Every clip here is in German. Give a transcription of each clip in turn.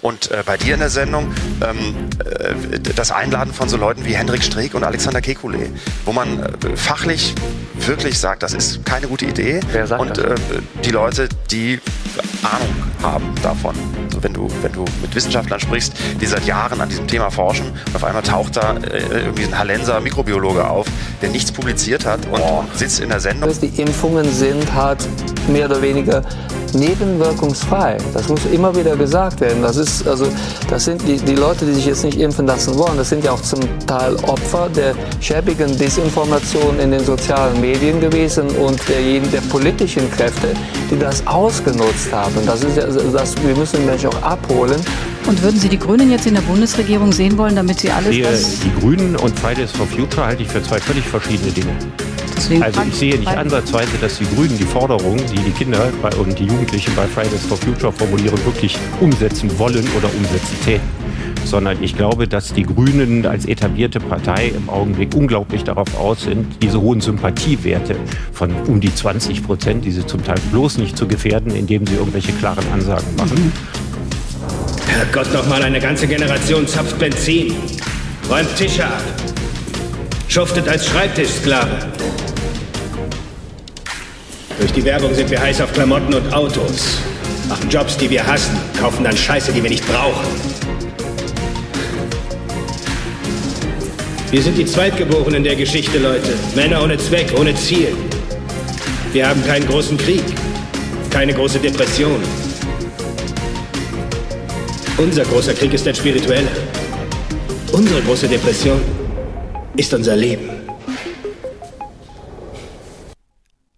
Und äh, bei dir in der Sendung ähm, äh, das Einladen von so Leuten wie Hendrik Streeck und Alexander Kekulé, wo man äh, fachlich wirklich sagt, das ist keine gute Idee. Wer sagt und das? äh, die Leute, die Ahnung haben davon. So, wenn, du, wenn du mit Wissenschaftlern sprichst, die seit Jahren an diesem Thema forschen, und auf einmal taucht da äh, irgendwie ein Hallenser Mikrobiologe auf, der nichts publiziert hat und sitzt in der Sendung. Die Impfungen sind halt mehr oder weniger nebenwirkungsfrei. Das muss immer wieder gesagt werden. Das ist also, das sind die, die Leute, die sich jetzt nicht impfen lassen wollen. Das sind ja auch zum Teil Opfer der schäbigen Desinformation in den sozialen Medien gewesen und derjenigen der politischen Kräfte, die das ausgenutzt haben. Das ist ja, das, wir müssen Menschen auch abholen. Und würden Sie die Grünen jetzt in der Bundesregierung sehen wollen, damit sie alles sehe das... die Grünen und Fridays for Future halte ich für zwei völlig verschiedene Dinge. Deswegen Also ich sehe nicht ansatzweise, dass die Grünen die Forderungen, die die Kinder bei, und die Jugendlichen bei Fridays for Future formulieren, wirklich umsetzen wollen oder umsetzen täten. Sondern ich glaube, dass die Grünen als etablierte Partei im Augenblick unglaublich darauf aus sind, diese hohen Sympathiewerte von um die 20 Prozent, diese zum Teil bloß nicht zu gefährden, indem sie irgendwelche klaren Ansagen machen. Herrgott, noch mal eine ganze Generation zapft Benzin, räumt Tische ab, schuftet als Schreibtischsklave. Durch die Werbung sind wir heiß auf Klamotten und Autos, machen Jobs, die wir hassen, kaufen dann Scheiße, die wir nicht brauchen. Wir sind die Zweitgeborenen der Geschichte, Leute. Männer ohne Zweck, ohne Ziel. Wir haben keinen großen Krieg, keine große Depression. Unser großer Krieg ist ein spiritueller. Unsere große Depression ist unser Leben.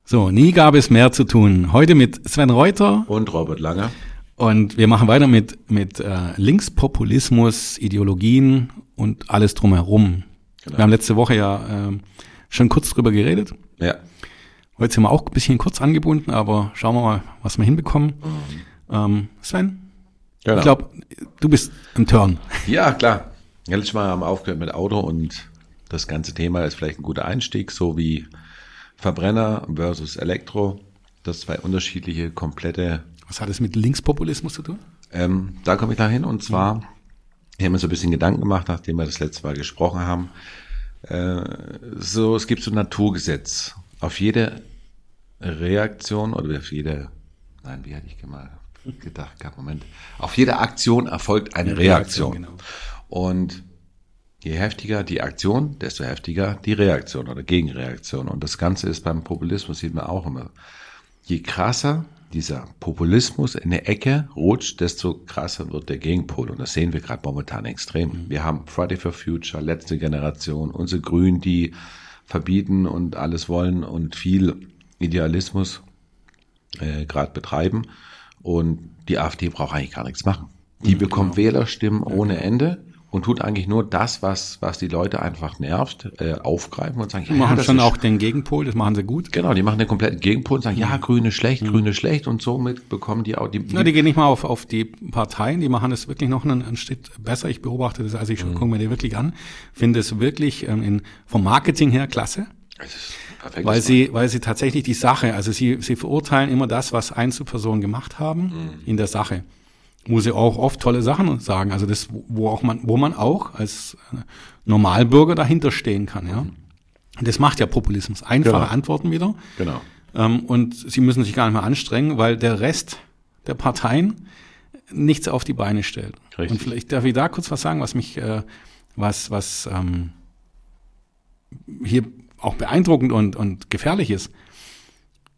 So, nie gab es mehr zu tun. Heute mit Sven Reuter Und Robert Langer. und wir machen weiter mit, mit äh, Linkspopulismus, Ideologien und alles drumherum. Genau. Wir haben letzte Woche ja ähm, schon kurz drüber geredet. Ja. Heute sind wir auch ein bisschen kurz angebunden, aber schauen wir mal, was wir hinbekommen. Ähm, Sven, Genau. ich glaube, du bist im Turn. Ja, klar. Ja, Letztes Mal haben wir aufgehört mit Auto und das ganze Thema ist vielleicht ein guter Einstieg, so wie Verbrenner versus Elektro. Das zwei unterschiedliche, komplette. Was hat es mit Linkspopulismus zu tun? Ähm, da komme ich da hin und zwar, ich habe mir so ein bisschen Gedanken gemacht, nachdem wir das letzte Mal gesprochen haben. Äh, so, es gibt so ein Naturgesetz. Auf jede Reaktion oder auf jede, nein, wie hatte ich mal gedacht, gehabt, Moment. Auf jede Aktion erfolgt eine Reaktion. genau. Und je heftiger die Aktion, desto heftiger die Reaktion oder Gegenreaktion. Und das Ganze ist beim Populismus, sieht man auch immer. Je krasser dieser Populismus in der Ecke rutscht, desto krasser wird der Gegenpol. Und das sehen wir gerade momentan extrem. Wir haben Friday for Future, letzte Generation, unsere Grünen, die verbieten und alles wollen und viel Idealismus äh, gerade betreiben. Und die AfD braucht eigentlich gar nichts machen. Die bekommt Wählerstimmen ohne Ende und tut eigentlich nur das, was, was die Leute einfach nervt, äh, aufgreifen und sagen, Die machen das schon auch den Gegenpol, das machen sie gut. Genau, die machen den kompletten Gegenpol und sagen, ja, Grüne schlecht, Grüne schlecht und somit bekommen die auch die, Ja, die gehen nicht mal auf, auf die Parteien, die machen es wirklich noch einen, einen Schritt besser. Ich beobachte das, also ich Mhm. gucke mir die wirklich an, finde es wirklich ähm, in, vom Marketing her klasse, Das ist perfekt. weil sie, weil sie tatsächlich die Sache, also sie, sie verurteilen immer das, was Einzelpersonen gemacht haben Mhm. in der Sache. Wo sie auch oft tolle Sachen sagen, also das, wo auch man, wo man auch als äh, Normalbürger dahinter stehen kann, ja. Und das macht ja Populismus. Einfache Genau. Antworten wieder. Genau. Ähm, und sie müssen sich gar nicht mehr anstrengen, weil der Rest der Parteien nichts auf die Beine stellt. Richtig. Und vielleicht darf ich da kurz was sagen, was mich, äh, was, was ähm, hier auch beeindruckend und, und gefährlich ist.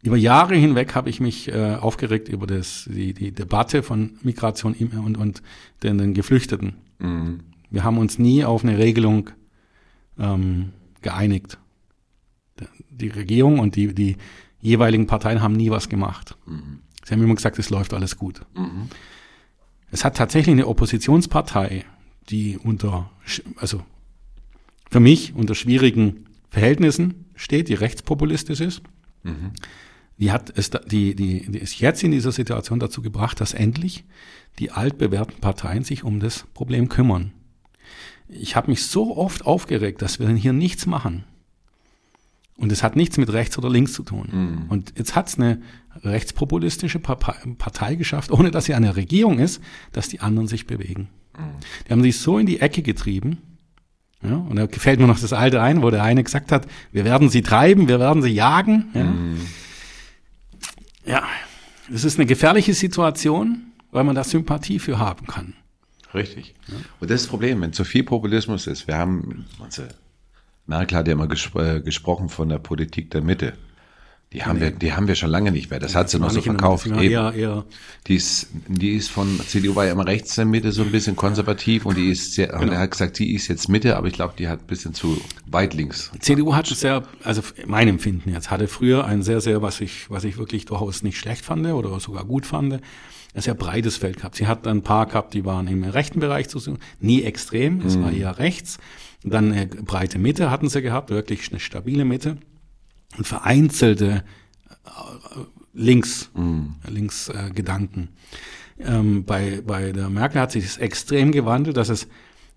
Über Jahre hinweg habe ich mich äh, aufgeregt über das, die, die Debatte von Migration und, und den, den Geflüchteten. Wir haben uns nie auf eine Regelung ähm, geeinigt. Die Regierung und die, die jeweiligen Parteien haben nie was gemacht. Sie haben immer gesagt, es läuft alles gut. Es hat tatsächlich eine Oppositionspartei, die unter, also für mich unter schwierigen Verhältnissen steht, die rechtspopulistisch ist. Die hat es, die, die, die ist jetzt in dieser Situation dazu gebracht, dass endlich die altbewährten Parteien sich um das Problem kümmern. Ich habe mich so oft aufgeregt, dass wir hier nichts machen. Und es hat nichts mit rechts oder links zu tun. Und jetzt hat es eine rechtspopulistische Partei, Partei geschafft, ohne dass sie eine Regierung ist, dass die anderen sich bewegen. Die haben sich so in die Ecke getrieben. Ja, und da gefällt mir noch das alte ein, wo der eine gesagt hat, wir werden sie treiben, wir werden sie jagen. Ja, ja das ist eine gefährliche Situation, weil man da Sympathie für haben kann. Richtig. Und das ist das Problem, wenn zu viel Populismus ist. Wir haben, also Merkel hat ja immer gespr äh, gesprochen von der Politik der Mitte. Die haben wir, die haben wir schon lange nicht mehr. Das hat sie noch so verkauft. Eben. eher, eher Die ist, die ist von, CDU war ja immer rechts in der Mitte so ein bisschen konservativ und die ist sehr, und er hat gesagt, sie ist jetzt Mitte, aber ich glaube, die hat ein bisschen zu weit links. CDU hatte sehr, also mein Empfinden jetzt, hatte früher ein sehr, sehr, was ich, was ich wirklich durchaus nicht schlecht fand oder sogar gut fand, ein sehr breites Feld gehabt. Sie hat ein paar gehabt, die waren im rechten Bereich zu suchen, nie extrem, es war eher rechts. Dann eine breite Mitte hatten sie gehabt, wirklich eine stabile Mitte. Und vereinzelte äh, links, links äh, Gedanken. Ähm, bei, bei der Merkel hat sich das extrem gewandelt, dass es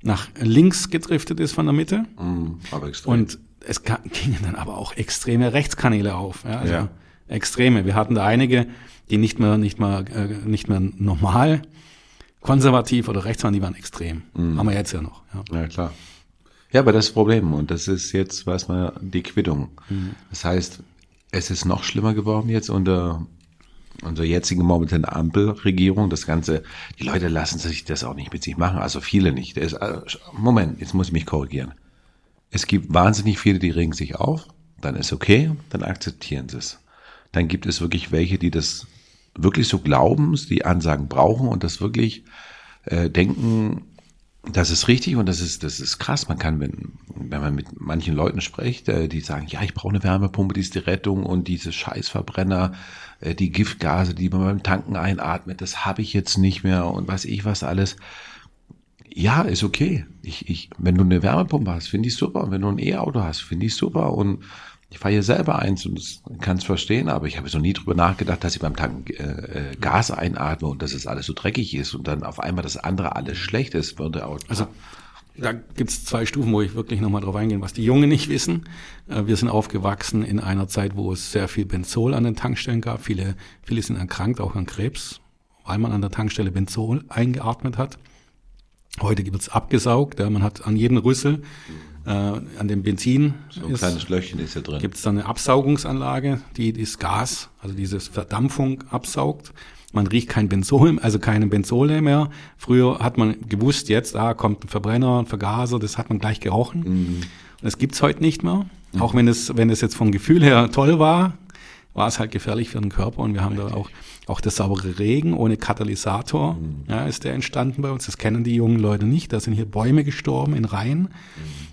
nach links gedriftet ist von der Mitte. Mhm, aber extrem. Und es gingen dann aber auch extreme Rechtskanäle auf. Ja, also Ja. Extreme. Wir hatten da einige, die nicht mehr, nicht mehr, äh, nicht mehr normal konservativ oder rechts waren, die waren extrem. Mhm. Haben wir jetzt ja noch. Ja. Ja, klar. Ja, aber das ist das Problem. Und das ist jetzt, weiß man, die Quittung. Das heißt, es ist noch schlimmer geworden jetzt unter unserer jetzigen momentanen Ampelregierung. Das Ganze, die Leute lassen sich das auch nicht mit sich machen. Also viele nicht. Es, äh, Moment, jetzt muss ich mich korrigieren. Es gibt wahnsinnig viele, die regen sich auf. Dann ist okay, dann akzeptieren sie es. Dann gibt es wirklich welche, die das wirklich so glauben, die Ansagen brauchen und das wirklich äh, denken, das ist richtig und das ist, das ist krass. Man kann, wenn, wenn man mit manchen Leuten spricht, äh, die sagen, ja, ich brauche eine Wärmepumpe, die ist die Rettung und diese Scheißverbrenner, äh, die Giftgase, die man beim Tanken einatmet, das habe ich jetzt nicht mehr und weiß ich was alles. Ja, ist okay. Ich, ich, wenn du eine Wärmepumpe hast, finde ich super. Wenn du ein E-Auto hast, finde ich super. Und ich fahre hier selber eins und kann es verstehen, aber ich habe so nie drüber nachgedacht, dass ich beim Tanken äh, äh, Gas einatme und dass es alles so dreckig ist und dann auf einmal das andere alles schlecht ist, würde auch. Also da gibt's zwei Stufen, wo ich wirklich nochmal drauf eingehen, was die Jungen nicht wissen. Äh, Wir sind aufgewachsen in einer Zeit, wo es sehr viel Benzol an den Tankstellen gab. Viele, viele sind erkrankt, auch an Krebs, weil man an der Tankstelle Benzol eingeatmet hat. Heute wird's abgesaugt. Ja, man hat an jedem Rüssel, äh, an dem Benzin so ein kleines Löchchen ist ja drin. gibt es dann eine Absaugungsanlage, die das Gas, also diese Verdampfung absaugt. Man riecht kein Benzol, also keine Benzole mehr. Früher hat man gewusst, jetzt ah, kommt ein Verbrenner, ein Vergaser, das hat man gleich gerochen. Und das gibt's heute nicht mehr. Auch wenn es, wenn es jetzt vom Gefühl her toll war, war es halt gefährlich für den Körper. Und wir haben da auch, auch der saubere Regen ohne Katalysator, ja, ist der entstanden bei uns. Das kennen die jungen Leute nicht. Da sind hier Bäume gestorben in Reihen.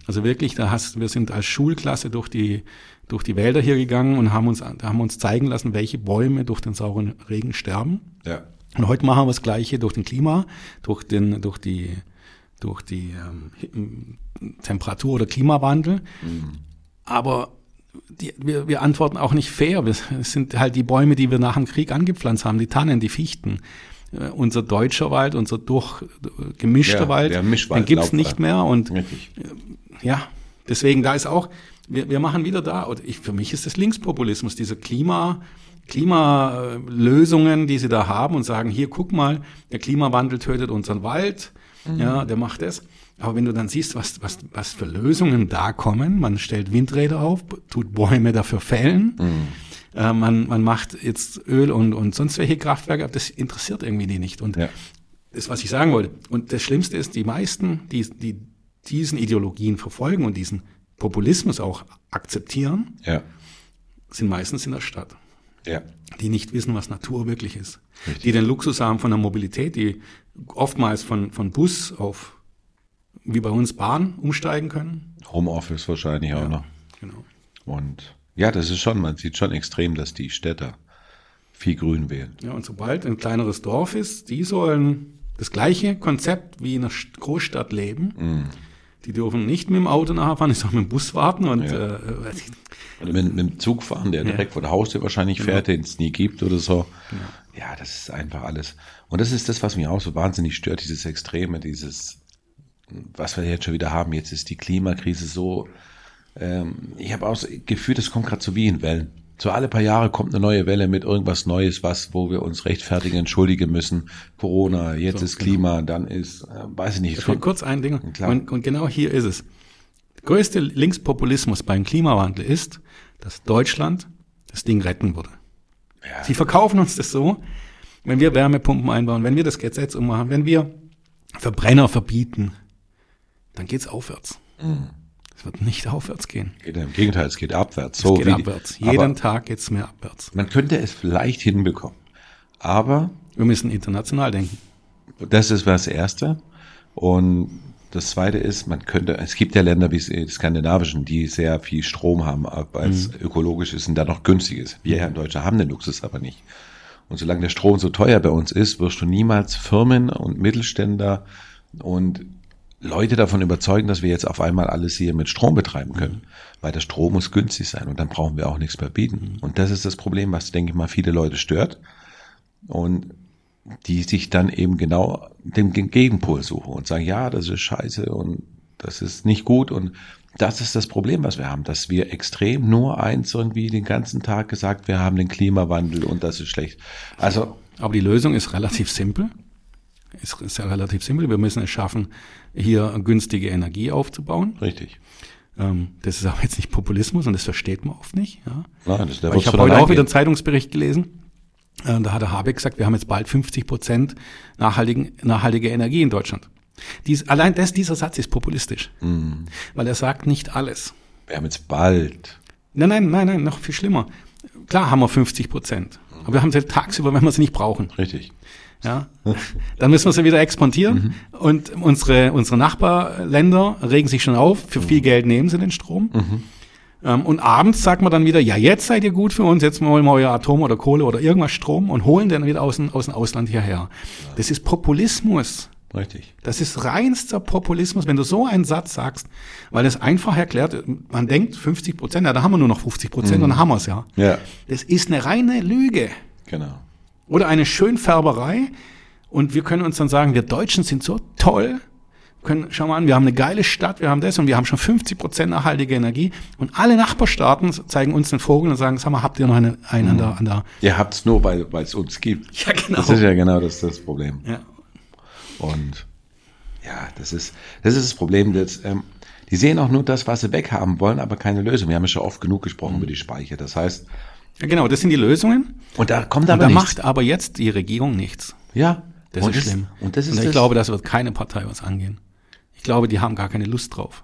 Also wirklich, da hast, wir sind als Schulklasse durch die, durch die Wälder hier gegangen und haben uns, haben uns zeigen lassen, welche Bäume durch den sauren Regen sterben. Ja. Und heute machen wir das Gleiche durch den Klima, durch den, durch die, durch die ähm, Temperatur- oder Klimawandel. Aber die, wir, wir antworten auch nicht fair. Wir- Es sind halt die Bäume, die wir nach dem Krieg angepflanzt haben, die Tannen, die Fichten. Äh, unser deutscher Wald, unser durch gemischter Ja, Wald, den gibt's Laubwald. nicht mehr. Und Richtig. ja, deswegen da ist auch, wir, wir machen wieder da, und ich, für mich ist das Linkspopulismus, diese Klima, Klimalösungen, die sie da haben und sagen, hier guck mal, der Klimawandel tötet unseren Wald, ja, der macht das. Aber wenn du dann siehst, was, was, was für Lösungen da kommen, man stellt Windräder auf, tut Bäume dafür fällen, äh, man, man macht jetzt Öl und, und sonst welche Kraftwerke, das interessiert irgendwie die nicht. Und Ja. das, was ich sagen wollte. Und das Schlimmste ist, die meisten, die, die diesen Ideologien verfolgen und diesen Populismus auch akzeptieren, Ja. sind meistens in der Stadt. Ja. Die nicht wissen, was Natur wirklich ist. Die den Luxus haben von der Mobilität, die oftmals von, von Bus auf, wie bei uns, Bahn umsteigen können. Homeoffice wahrscheinlich auch noch. Genau. Und ja, das ist schon, man sieht schon extrem, dass die Städter viel Grün wählen. Ja, und sobald ein kleineres Dorf ist, die sollen das gleiche Konzept wie in einer St- Großstadt leben. Die dürfen nicht mit dem Auto nachher fahren, die sollen mit dem Bus warten und Ja. äh, Oder mit, mit dem Zug fahren, der direkt vor der Haustür wahrscheinlich fährt, den es nie gibt oder so. Ja, das ist einfach alles. Und das ist das, was mich auch so wahnsinnig stört, dieses Extreme, dieses, was wir jetzt schon wieder haben. Jetzt ist die Klimakrise so ähm, ich habe auch das Gefühl, das kommt gerade so wie in Wellen. So alle paar Jahre kommt eine neue Welle mit irgendwas Neues, was, wo wir uns rechtfertigen, entschuldigen müssen. Corona, jetzt So, ist Klima, dann ist, äh, weiß ich nicht. Ich kurz ein Ding. Und, und genau hier ist es. Der größte Linkspopulismus beim Klimawandel ist, dass Deutschland das Ding retten würde. Sie verkaufen uns das so, wenn wir Wärmepumpen einbauen, wenn wir das Gesetz ummachen, wenn wir Verbrenner verbieten, dann geht's aufwärts. Mhm. Es wird nicht aufwärts gehen. Geht, Im Gegenteil, es geht abwärts. Es So geht wie die- abwärts. aber Jeden Tag geht's mehr abwärts. man könnte es vielleicht hinbekommen. Aber Wir müssen international denken. Das ist das Erste. Und das Zweite ist, man könnte, es gibt ja Länder wie die skandinavischen, die sehr viel Strom haben, weil es ökologisch ist und dann noch günstig ist. Wir hier in Deutschland haben den Luxus aber nicht. Und solange der Strom so teuer bei uns ist, wirst du niemals Firmen und Mittelständler und Leute davon überzeugen, dass wir jetzt auf einmal alles hier mit Strom betreiben können. Weil der Strom muss günstig sein und dann brauchen wir auch nichts mehr bieten. Und das ist das Problem, was, denke ich mal, viele Leute stört. Und die sich dann eben genau dem Gegenpol suchen und sagen, ja, das ist scheiße und das ist nicht gut und das ist das Problem, was wir haben, dass wir extrem nur eins irgendwie den ganzen Tag gesagt, wir haben den Klimawandel und das ist schlecht. Also, Aber die Lösung ist relativ simpel. Ist, ist ja relativ simpel. Wir müssen es schaffen, hier günstige Energie aufzubauen. richtig. Ähm, das ist aber jetzt nicht Populismus und das versteht man oft nicht. Ja. Nein, das, der Weil wird's ich habe heute auch wieder einen. Zeitungsbericht gelesen. Äh, Da hat der Habeck gesagt, wir haben jetzt bald 50 Prozent nachhaltigen, nachhaltige Energie in Deutschland. Dies, allein das, dieser Satz ist populistisch, Mhm. weil er sagt nicht alles. Wir haben jetzt bald. Nein, nein, nein, nein, noch viel schlimmer. Klar haben wir 50 Prozent, aber wir haben sie tagsüber, wenn wir sie nicht brauchen. Richtig. Ja, dann müssen wir sie wieder exportieren und unsere, unsere Nachbarländer regen sich schon auf, für viel Geld nehmen sie den Strom. Ähm, und abends sagt man dann wieder, ja, jetzt seid ihr gut für uns, jetzt wollen wir euer Atom oder Kohle oder irgendwas Strom und holen den wieder aus dem, aus dem Ausland hierher. Das ist Populismus. Richtig. Das ist reinster Populismus, wenn du so einen Satz sagst, weil es einfach erklärt, man denkt 50 Prozent, ja, da haben wir nur noch 50 Prozent und dann haben wir es ja. Ja, Das ist eine reine Lüge genau. Oder eine Schönfärberei. Und wir können uns dann sagen, wir Deutschen sind so toll. Können, schau mal an, wir haben eine geile Stadt, wir haben das und wir haben schon 50 Prozent nachhaltige Energie. Und alle Nachbarstaaten zeigen uns den Vogel und sagen, sag mal, habt ihr noch eine, einen an der, an der, Ihr habt's nur, weil weil es uns gibt. ja genau. Das ist ja genau das, das Problem. ja. Und ja, das ist, das ist das Problem. Das, ähm, die sehen auch nur das, was sie weghaben wollen, aber keine Lösung. Wir haben ja schon oft genug gesprochen über die Speicher. Das heißt, ja, genau, das sind die Lösungen. und da kommt Und aber da nichts. macht aber jetzt die Regierung nichts. ja, Das und ist schlimm. Und das ist ich das, glaube, das wird keine Partei was angehen. Ich glaube, die haben gar keine Lust drauf.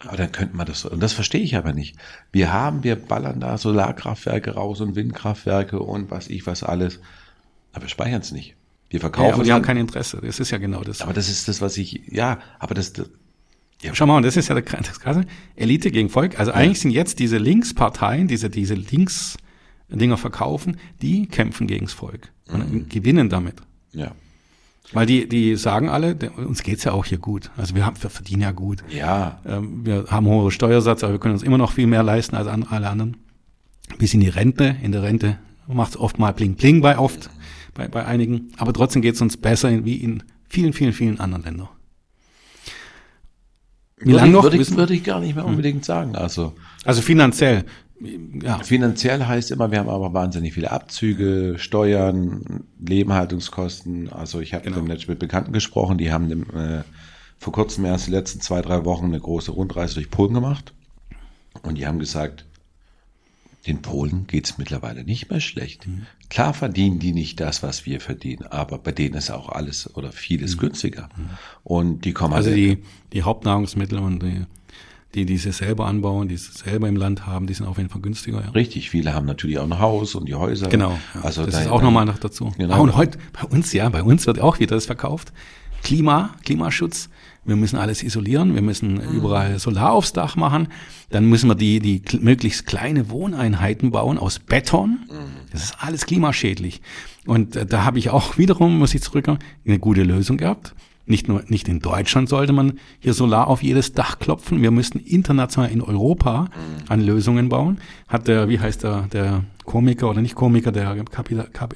aber dann könnten wir das, und das verstehe ich aber nicht. Wir haben, wir ballern da Solarkraftwerke raus und Windkraftwerke und was ich was alles, aber wir speichern es nicht. Wir verkaufen Ja, aber die haben kein Interesse. Das ist ja genau das. aber das ist das, was ich, ja, aber das, das Schau mal, und das ist ja der- das Krasse. Elite gegen Volk. Also eigentlich sind jetzt diese Linksparteien, diese, diese Links-Dinger verkaufen, die kämpfen gegens Volk und gewinnen damit. ja. Weil die, die sagen alle, uns geht's ja auch hier gut. Also wir, haben, wir verdienen ja gut. Ja, Ähm, wir haben hohe Steuersatz, aber wir können uns immer noch viel mehr leisten als alle anderen. Bis in die Rente. In der Rente macht es oft mal bling bling bei oft, bei, bei einigen. Aber trotzdem geht's uns besser wie in vielen, vielen, vielen anderen Ländern. Wie würde lange ich, noch? Würde ich, würde ich gar nicht mehr unbedingt sagen. Also, Also finanziell. Ja, Finanziell heißt immer, wir haben aber wahnsinnig viele Abzüge, Steuern, Lebenhaltungskosten. Also ich habe Genau. demnächst mit Bekannten gesprochen, die haben äh, vor kurzem erst die letzten zwei, drei Wochen eine große Rundreise durch Polen gemacht. Und die haben gesagt, den Polen geht's mittlerweile nicht mehr schlecht. Mhm. Klar verdienen die nicht das, was wir verdienen, aber bei denen ist auch alles oder vieles günstiger. Und die kommen Mhm. also die, die Hauptnahrungsmittel und die, die, die sie selber anbauen, die sie selber im Land haben, die sind auf jeden Fall günstiger. Ja. Richtig, viele haben natürlich auch ein Haus und die Häuser. Genau, ja. Also das da- ist auch nochmal noch dazu. Genau. Ah, und heute bei uns, ja, bei uns wird auch wieder das verkauft. Klima, Klimaschutz. Wir müssen alles isolieren, wir müssen Mhm. überall Solar aufs Dach machen. Dann müssen wir die, die möglichst kleine Wohneinheiten bauen aus Beton. Mhm. Das ist alles klimaschädlich. Und äh, da habe ich auch wiederum, muss ich zurückkommen, eine gute Lösung gehabt. Nicht nur, nicht in Deutschland sollte man hier Solar auf jedes Dach klopfen. Wir müssten international in Europa an Lösungen bauen. Hat der, wie heißt der, der Komiker oder nicht Komiker, der Kapital, Kap,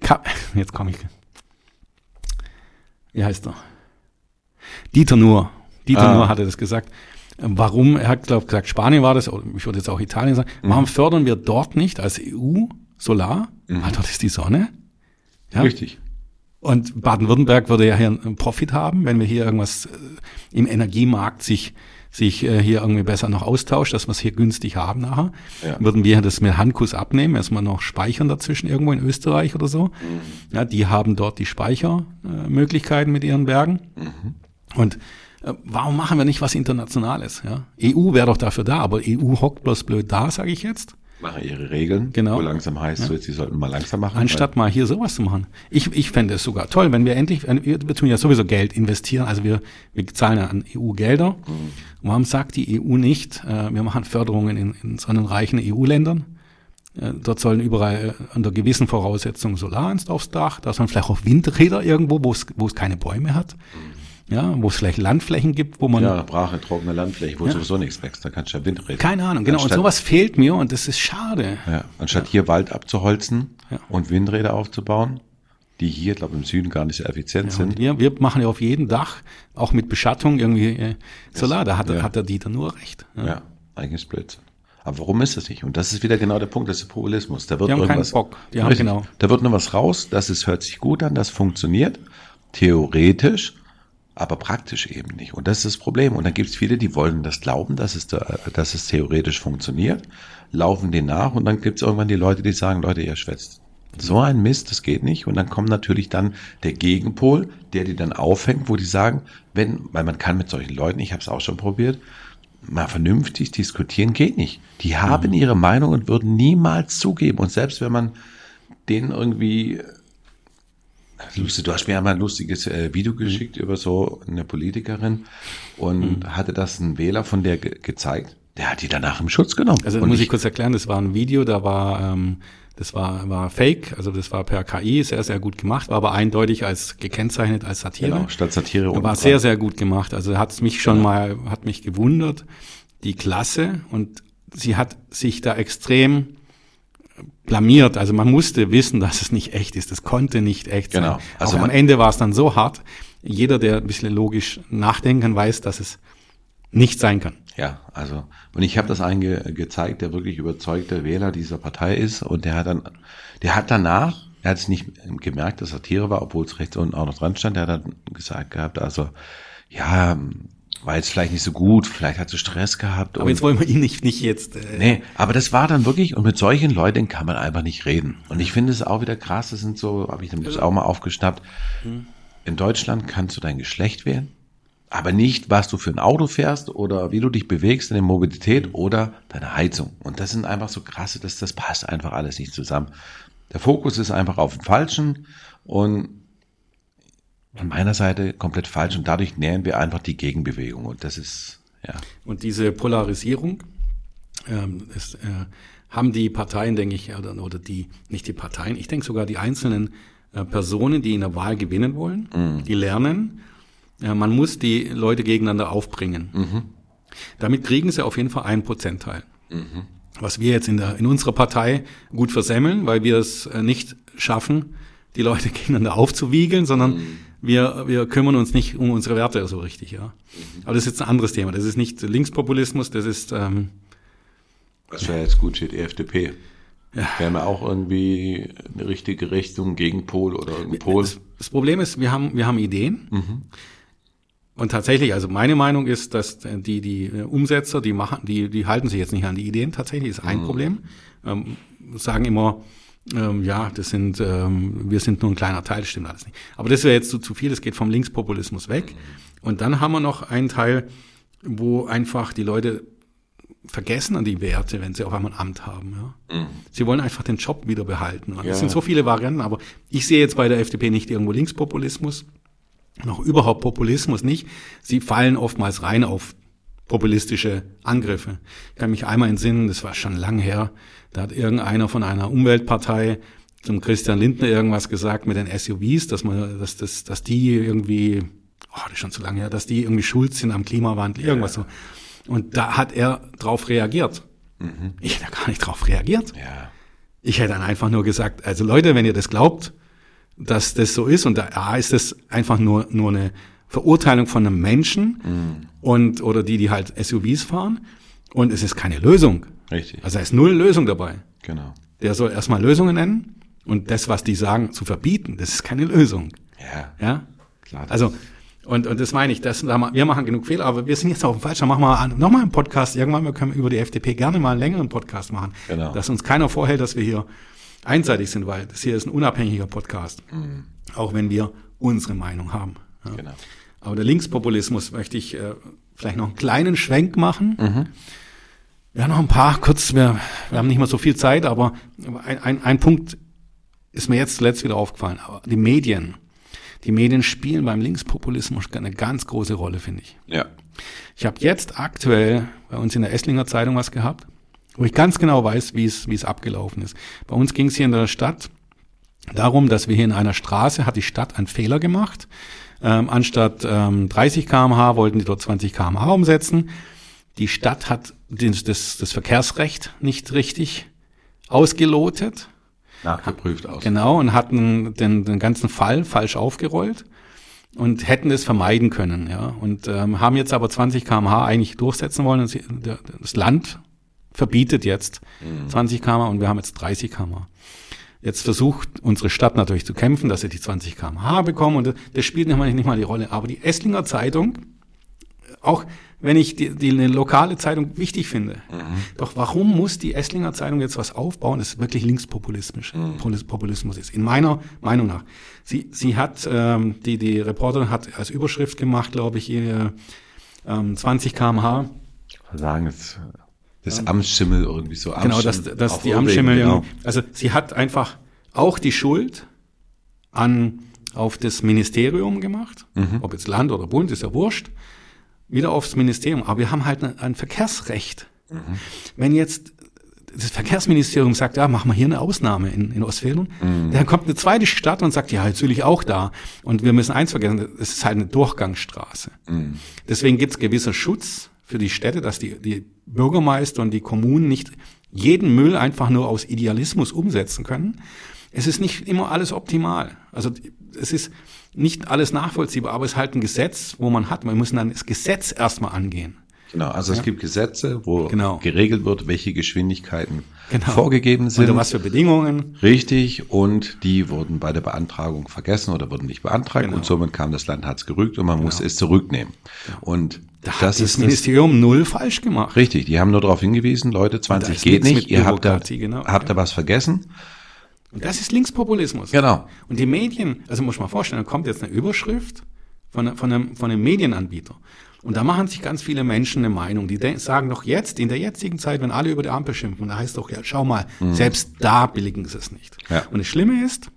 Kap, jetzt komme ich. Wie heißt er? Dieter Nuhr. Dieter Ah. Nuhr hatte das gesagt. Warum, er hat glaub, gesagt, Spanien war das, oder ich würde jetzt auch Italien sagen, warum fördern wir dort nicht als EU Solar? Weil dort ist die Sonne. Ja? Richtig. Und Baden-Württemberg würde ja hier einen Profit haben, wenn wir hier irgendwas äh, im Energiemarkt sich sich äh, hier irgendwie besser noch austauscht, dass wir es hier günstig haben nachher. Ja. Würden wir das mit Handkuss abnehmen, erstmal noch speichern dazwischen irgendwo in Österreich oder so. Ja, die haben dort die Speichermöglichkeiten mit ihren Bergen. Und äh, warum machen wir nicht was Internationales? Ja? EU wäre doch dafür da, aber EU hockt bloß blöd da, sage ich jetzt. Machen ihre Regeln. Genau. Wo langsam heißt, so, sie sollten mal langsam machen. Anstatt mal hier sowas zu machen. Ich, ich fände es sogar toll, wenn wir endlich, wir, wir tun ja sowieso Geld investieren, also wir, wir zahlen ja an EU-Gelder. Warum sagt die EU nicht, äh, wir machen Förderungen in, in sonnenreichen EU-Ländern? Äh, dort sollen überall äh, unter gewissen Voraussetzungen Solar aufs Dach, da sollen vielleicht auch Windräder irgendwo, wo es, wo es keine Bäume hat. Ja, wo es vielleicht Landflächen gibt, wo man ja, brache, trockene Landfläche, wo Ja. sowieso nichts wächst. Da kannst du ja Wind reden. keine Ahnung, genau. Und Anstatt- sowas fehlt mir und das ist schade. Ja, anstatt hier Wald abzuholzen Ja. und Windräder aufzubauen, die hier, glaube im Süden gar nicht so effizient Ja, und sind. wir, wir machen ja auf jedem Dach, auch mit Beschattung, irgendwie äh, Solar. Da hat, Ja. hat der Dieter nur recht. Ja. Ja, eigentlich Blödsinn. Aber warum ist das nicht? Und das ist wieder genau der Punkt, das ist Populismus. Da wird Die haben keinen irgendwas, Bock. Die haben Richtig. genau. Da wird nur was raus, das ist, hört sich gut an, das funktioniert, theoretisch, aber praktisch eben nicht. Und das ist das Problem. Und dann gibt es viele, die wollen das glauben, dass es, da, dass es theoretisch funktioniert, laufen den nach und dann gibt es irgendwann die Leute, die sagen, Leute, ihr schwätzt. So ein Mist, das geht nicht. Und dann kommt natürlich dann der Gegenpol, der die dann aufhängt, wo die sagen, wenn, weil man kann mit solchen Leuten, ich habe es auch schon probiert, mal vernünftig diskutieren geht nicht. Die haben ihre Meinung und würden niemals zugeben. Und selbst wenn man denen irgendwie lustig, du hast mir ja mal ein lustiges äh, Video geschickt über so eine Politikerin und hatte das ein Wähler von der ge gezeigt. Der hat die danach im Schutz genommen. Also muss ich kurz erklären, das war ein Video, da war, ähm, das war, war Fake, also das war per KI, sehr, sehr gut gemacht, war aber eindeutig als gekennzeichnet als Satire. genau, statt Satire war dran. sehr, sehr gut gemacht. Also hat mich schon mal, hat mich gewundert, die Klasse und sie hat sich da extrem blamiert. Also man musste wissen, dass es nicht echt ist. Das konnte nicht echt Genau. sein. Also Also am Ende war es dann so hart. Jeder, der ein bisschen logisch nachdenken kann, weiß, dass es nicht sein kann. Ja, also und ich habe das einen ge gezeigt, der wirklich überzeugter Wähler dieser Partei ist und der hat dann, der hat danach, er hat es nicht gemerkt, dass Satire war, obwohl es rechts unten auch noch dran stand, der hat dann gesagt gehabt, also ja, war jetzt vielleicht nicht so gut, vielleicht hat sie Stress gehabt. Aber und- jetzt wollen wir ihn nicht, nicht jetzt. Äh, Nee, aber das war dann wirklich, und mit solchen Leuten kann man einfach nicht reden. Und ich finde es auch wieder krass, das sind so, habe ich nämlich auch mal aufgeschnappt. In Deutschland kannst du dein Geschlecht wählen, aber nicht, was du für ein Auto fährst oder wie du dich bewegst in der Mobilität oder deine Heizung. Und das sind einfach so krasse, dass das passt einfach alles nicht zusammen. Der Fokus ist einfach auf dem Falschen und von meiner Seite komplett falsch und dadurch nähern wir einfach die Gegenbewegung und das ist, ja. Und diese Polarisierung ähm, ist, äh, haben die Parteien, denke ich, oder, oder die, nicht die Parteien, ich denke sogar die einzelnen äh, Personen, die in der Wahl gewinnen wollen, die lernen, äh, man muss die Leute gegeneinander aufbringen. Damit kriegen sie auf jeden Fall einen Prozentteil. Was wir jetzt in, der, in unserer Partei gut versemmeln, weil wir es äh, nicht schaffen, die Leute gegeneinander aufzuwiegeln, sondern wir, wir kümmern uns nicht um unsere Werte so richtig, ja. Aber das ist jetzt ein anderes Thema. Das ist nicht Linkspopulismus, das ist ähm, Was wäre jetzt gut steht, FDP. Wäre mir auch irgendwie eine richtige Richtung, Gegenpol oder irgendein Pol. Das, das Problem ist, wir haben, wir haben Ideen. Und tatsächlich, also meine Meinung ist, dass die, die Umsetzer, die machen, die, die halten sich jetzt nicht an die Ideen. Tatsächlich ist ein Problem. Ähm, sagen immer, ähm, ja, das sind, ähm, wir sind nur ein kleiner Teil, stimmt alles nicht. Aber das wäre jetzt zu, zu viel, das geht vom Linkspopulismus weg. Und dann haben wir noch einen Teil, wo einfach die Leute vergessen an die Werte, wenn sie auf einmal ein Amt haben. Ja. Sie wollen einfach den Job wieder behalten. Und Es Ja. sind so viele Varianten, aber ich sehe jetzt bei der FDP nicht irgendwo Linkspopulismus, noch überhaupt Populismus nicht. Sie fallen oftmals rein auf populistische Angriffe. Ich kann mich einmal entsinnen, das war schon lang her, da hat irgendeiner von einer Umweltpartei zum Christian Lindner irgendwas gesagt mit den SUVs, dass man, dass, dass, dass die irgendwie, oh, das ist schon zu lange her, dass die irgendwie schuld sind am Klimawandel, irgendwas so. Und da hat er drauf reagiert. Ich hätte gar nicht drauf reagiert. Ja. Ich hätte dann einfach nur gesagt, also Leute, wenn ihr das glaubt, dass das so ist und da A ist das einfach nur, nur eine Verurteilung von einem Menschen Mhm. und oder die, die halt SUVs fahren. Und es ist keine Lösung. Richtig. Also da ist null Lösung dabei. Genau. Der soll erstmal Lösungen nennen und das, was die sagen, zu verbieten, das ist keine Lösung. Ja. Ja? Klar. Also, und, und das meine ich, das, wir machen genug Fehler, aber wir sind jetzt auf dem falschen, machen wir nochmal einen Podcast. Irgendwann wir können über die FDP gerne mal einen längeren Podcast machen. Genau. Dass uns keiner vorhält, dass wir hier einseitig sind, weil das hier ist ein unabhängiger Podcast. Auch wenn wir unsere Meinung haben. Ja. Genau. Aber der Linkspopulismus möchte ich äh, vielleicht noch einen kleinen Schwenk machen. Mhm. Ja, noch ein paar, kurz, wir, wir haben nicht mehr so viel Zeit, aber ein, ein, ein Punkt ist mir jetzt zuletzt wieder aufgefallen. Aber die Medien, die Medien spielen beim Linkspopulismus eine ganz große Rolle, finde ich. Ja. Ich habe jetzt aktuell bei uns in der Esslinger Zeitung was gehabt, wo ich ganz genau weiß, wie es wie es abgelaufen ist. Bei uns ging es hier in der Stadt darum, dass wir hier in einer Straße hat die Stadt einen Fehler gemacht. Ähm, anstatt ähm, 30 km/h wollten die dort 20 km/h umsetzen. Die Stadt hat das, das, das Verkehrsrecht nicht richtig ausgelotet. Nachgeprüft aus. Genau, und hatten den, den ganzen Fall falsch aufgerollt und hätten es vermeiden können, ja. Und ähm, haben jetzt aber 20 km/h eigentlich durchsetzen wollen. Der, das Land verbietet jetzt 20 km/h und wir haben jetzt 30 km/h. Jetzt versucht unsere Stadt natürlich zu kämpfen, dass sie die 20 km/h bekommen und das, das spielt nicht mal, nicht mal die Rolle. Aber die Esslinger Zeitung, auch wenn ich die, die eine lokale Zeitung wichtig finde, doch warum muss die Esslinger Zeitung jetzt was aufbauen, das wirklich linkspopulistisch Polis- Populismus ist? In meiner Meinung nach. Sie, sie hat, ähm, die, die Reporterin hat als Überschrift gemacht, glaube ich, ihr, ähm, 20 km/h. Sagen jetzt das Amtsschimmel irgendwie so. Genau, dass, Amtsschimmel dass die Amtsschimmel, Genau. also sie hat einfach auch die Schuld an, auf das Ministerium gemacht, Mhm. ob jetzt Land oder Bund, ist ja wurscht, wieder aufs Ministerium. Aber wir haben halt ein, ein Verkehrsrecht. Mhm. Wenn jetzt das Verkehrsministerium sagt, ja, machen wir hier eine Ausnahme in, in Ostfildern, Mhm. dann kommt eine zweite Stadt und sagt, ja, jetzt will ich auch da. Und wir müssen eins vergessen, es ist halt eine Durchgangsstraße. Mhm. Deswegen gibt es gewisser Schutz für die Städte, dass die, die Bürgermeister und die Kommunen nicht jeden Müll einfach nur aus Idealismus umsetzen können. Es ist nicht immer alles optimal. Also es ist nicht alles nachvollziehbar, aber es ist halt ein Gesetz, wo man hat. Man muss dann das Gesetz erstmal angehen. Genau, also es gibt Gesetze, wo Genau. geregelt wird, welche Geschwindigkeiten Genau. vorgegeben sind. Unter was für Bedingungen. Richtig, und die wurden bei der Beantragung vergessen oder wurden nicht beantragt Genau. und somit kam das Land hat's gerügt und man musste es zurücknehmen. Und Da hat das das ist das, Ministerium null falsch gemacht. richtig. Die haben nur darauf hingewiesen, Leute, da 20 ist geht nicht, ihr habt da, genau. habt da was vergessen. Und das ist Linkspopulismus. Genau. Und die Medien, also muss man vorstellen, da kommt jetzt eine Überschrift von, von, einem, von einem Medienanbieter. Und da machen sich ganz viele Menschen eine Meinung. Die sagen doch jetzt, in der jetzigen Zeit, wenn alle über die Ampel schimpfen, da heißt doch, ja, schau mal, selbst da billigen sie es nicht. Ja. Und das Schlimme ist,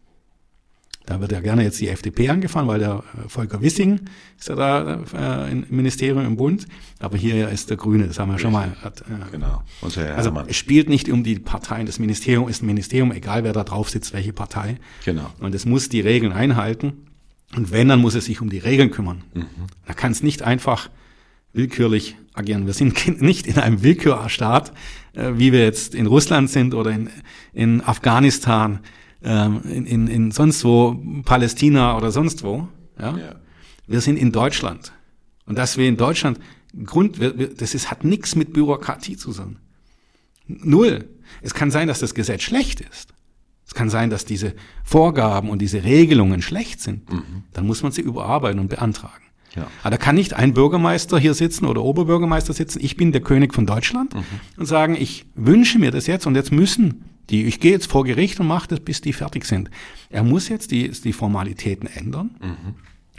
da wird ja gerne jetzt die FDP angefahren, weil der äh, Volker Wissing ist ja da äh, im Ministerium im Bund. Aber hier ist der Grüne, das haben wir schon mal. Hat, äh, Genau. Unser Herr Also Herrmann. es spielt nicht um die Parteien. Das Ministerium ist ein Ministerium, egal wer da drauf sitzt, welche Partei. Genau. Und es muss die Regeln einhalten. Und wenn, dann muss es sich um die Regeln kümmern. Mhm. Da kann es nicht einfach willkürlich agieren. Wir sind nicht in einem Willkürstaat, äh, wie wir jetzt in Russland sind oder in, in Afghanistan, ähm, in, in, in sonst wo, Palästina oder sonst wo. Ja? Ja. Wir sind in Deutschland. Und dass wir in Deutschland Grund, das ist, hat nichts mit Bürokratie zu tun. Null. Es kann sein, dass das Gesetz schlecht ist. Es kann sein, dass diese Vorgaben und diese Regelungen schlecht sind. Dann muss man sie überarbeiten und beantragen. Ja. Aber da kann nicht ein Bürgermeister hier sitzen oder Oberbürgermeister sitzen, ich bin der König von Deutschland und sagen, ich wünsche mir das jetzt und jetzt müssen die, ich gehe jetzt vor Gericht und mache das, bis die fertig sind. Er muss jetzt die, die Formalitäten ändern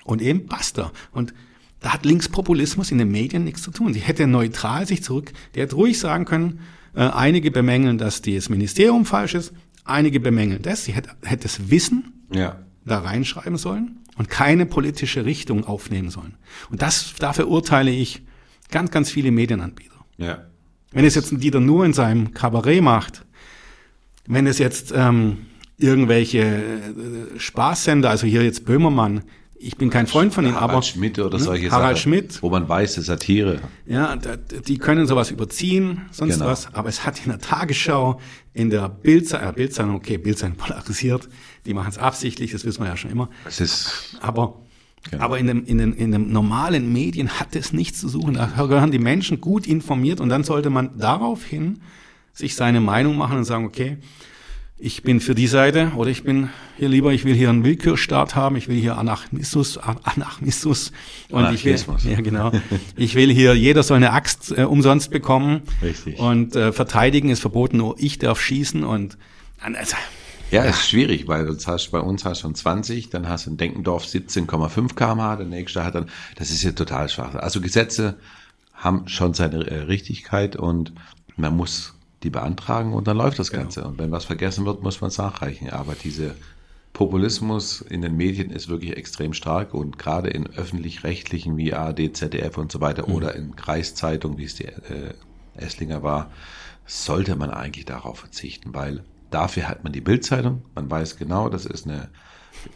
und eben basta. Und da hat Linkspopulismus in den Medien nichts zu tun. Sie hätte neutral sich zurück, der hätte ruhig sagen können, äh, einige bemängeln, dass das Ministerium falsch ist, einige bemängeln das. Sie hätte, hätte das Wissen Ja. da reinschreiben sollen und keine politische Richtung aufnehmen sollen. Und das, dafür urteile ich ganz, ganz viele Medienanbieter. Ja. Wenn es jetzt ein Dieter nur in seinem Kabarett macht, wenn es jetzt ähm, irgendwelche äh, Spaßsender, also hier jetzt Böhmermann, ich bin kein Freund von ihm, Harald aber Schmidt oder ne, solche Harald Sachen, Schmidt, wo man weiß, das ist Satire. ja, die können sowas überziehen, sonst Genau. was. Aber es hat in der Tagesschau, in der Bildzeitung, äh, Bildzeitung, okay, Bildzeitung polarisiert, die machen es absichtlich, das wissen wir ja schon immer. Es ist Aber Genau. Aber in, dem, in, den, in den normalen Medien hat es nichts zu suchen. Da gehören die Menschen gut informiert und dann sollte man daraufhin sich seine Meinung machen und sagen, okay, ich bin für die Seite oder ich bin hier lieber, ich will hier einen Willkürstaat haben, ich will hier Anarchismus, Anarchismus und Anarchismus. ich will, ja genau, ich will hier, jeder soll eine Axt äh, umsonst bekommen Richtig. und äh, verteidigen ist verboten, nur ich darf schießen und also, ja, ist schwierig, weil du hast, bei uns hast du schon 20, dann hast du in Denkendorf 17,5 kmh, der nächste hat dann, das ist ja total schwach. Also Gesetze haben schon seine äh, Richtigkeit und man muss die beantragen und dann läuft das genau. Ganze. Genau. Und wenn was vergessen wird, muss man es nachreichen. Aber diese Populismus in den Medien ist wirklich extrem stark und gerade in öffentlich-rechtlichen wie ARD, ZDF und so weiter mhm. oder in Kreiszeitungen, wie es die äh, Esslinger war, sollte man eigentlich darauf verzichten, weil dafür hat man die Bildzeitung. Man weiß genau, das ist eine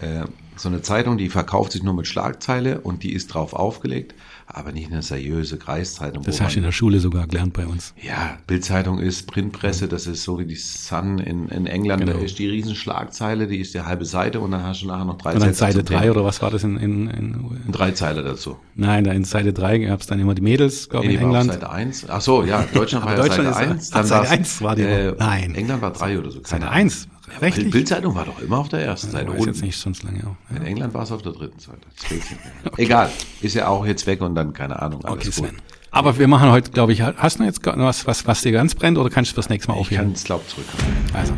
äh, so eine Zeitung, die verkauft sich nur mit Schlagzeile und die ist drauf aufgelegt aber nicht eine seriöse Kreiszeitung. Das hast du in der Schule sogar gelernt bei uns. Ja, Bildzeitung ist Printpresse, das ist so wie die Sun in, in England, genau. da ist die Riesenschlagzeile, die ist die halbe Seite und dann hast du nachher noch drei und dann Seite drei oder was war das in, in, in Drei Zeile dazu. Nein, da in Seite drei gab es dann immer die Mädels, glaube ich, in England. Seite eins. Ach so, ja, Deutschland war ja Deutschland Seite eins. Dann Seite eins war die. Äh, Nein. England war drei oder so. Seite eins. Rechtlich? Bildzeitung war doch immer auf der ersten Seite. Ja, jetzt nicht sonst lange. Auch. Ja. In England war es auf der dritten Seite. okay. Egal, ist ja auch jetzt weg und dann keine Ahnung. okay, Sven. Aber wir machen heute, glaube ich, hast du jetzt was, was, was dir ganz brennt oder kannst du das nächste Mal aufhören? Ich kann es, glaube zurück. Also,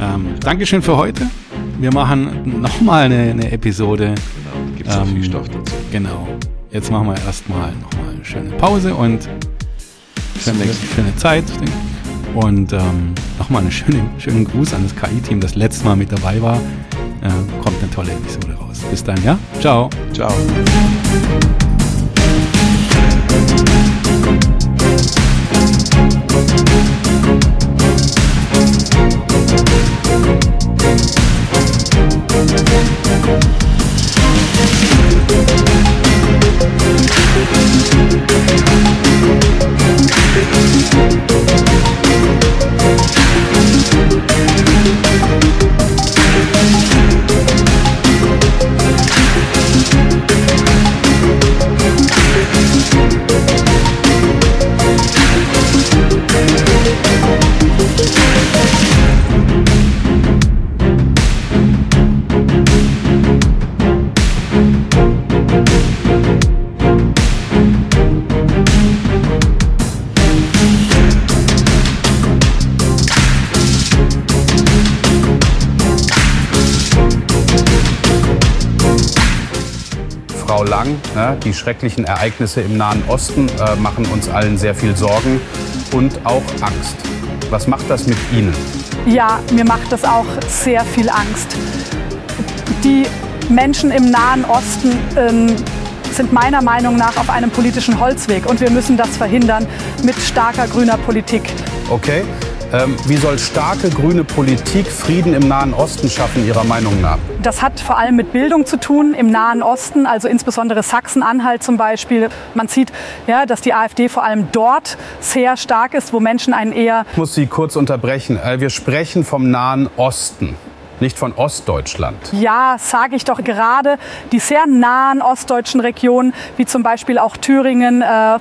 ähm, Dankeschön für heute. Wir machen nochmal eine, eine Episode. Genau, gibt es ähm, auch viel Stoff dazu. Genau. Jetzt machen wir erstmal nochmal eine schöne Pause und schöne, schöne Zeit. Und ähm, nochmal einen schönen, schönen Gruß an das KI-Team, das letztes Mal mit dabei war. Äh, kommt eine tolle Episode raus. Bis dann, ja? Ciao. Ciao. Ne? Die schrecklichen Ereignisse im Nahen Osten äh, machen uns allen sehr viel Sorgen und auch Angst. Was macht das mit Ihnen? Ja, mir macht das auch sehr viel Angst. Die Menschen im Nahen Osten ähm, sind meiner Meinung nach auf einem politischen Holzweg und wir müssen das verhindern mit starker grüner Politik. Okay. Ähm, wie soll starke grüne Politik Frieden im Nahen Osten schaffen, Ihrer Meinung nach? Das hat vor allem mit Bildung zu tun im Nahen Osten, also insbesondere Sachsen-Anhalt zum Beispiel. Man sieht, ja, dass die AfD vor allem dort sehr stark ist, wo Menschen einen eher. Ich muss Sie kurz unterbrechen. Äh, wir sprechen vom Nahen Osten nicht von Ostdeutschland. Ja, sage ich doch gerade. Die sehr nahen ostdeutschen Regionen, wie zum Beispiel auch Thüringen, äh,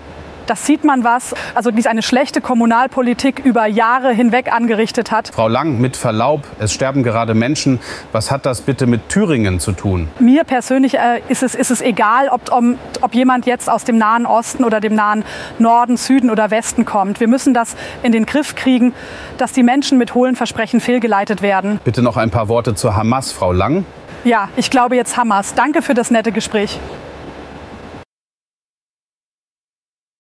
das sieht man was. Also die eine schlechte Kommunalpolitik über Jahre hinweg angerichtet hat. Frau Lang, mit Verlaub, es sterben gerade Menschen. Was hat das bitte mit Thüringen zu tun? Mir persönlich äh, ist, es, ist es egal, ob, um, ob jemand jetzt aus dem Nahen Osten oder dem Nahen Norden, Süden oder Westen kommt. Wir müssen das in den Griff kriegen, dass die Menschen mit hohlen Versprechen fehlgeleitet werden. Bitte noch ein paar Worte zur Hamas, Frau Lang. Ja, ich glaube jetzt Hamas. Danke für das nette Gespräch.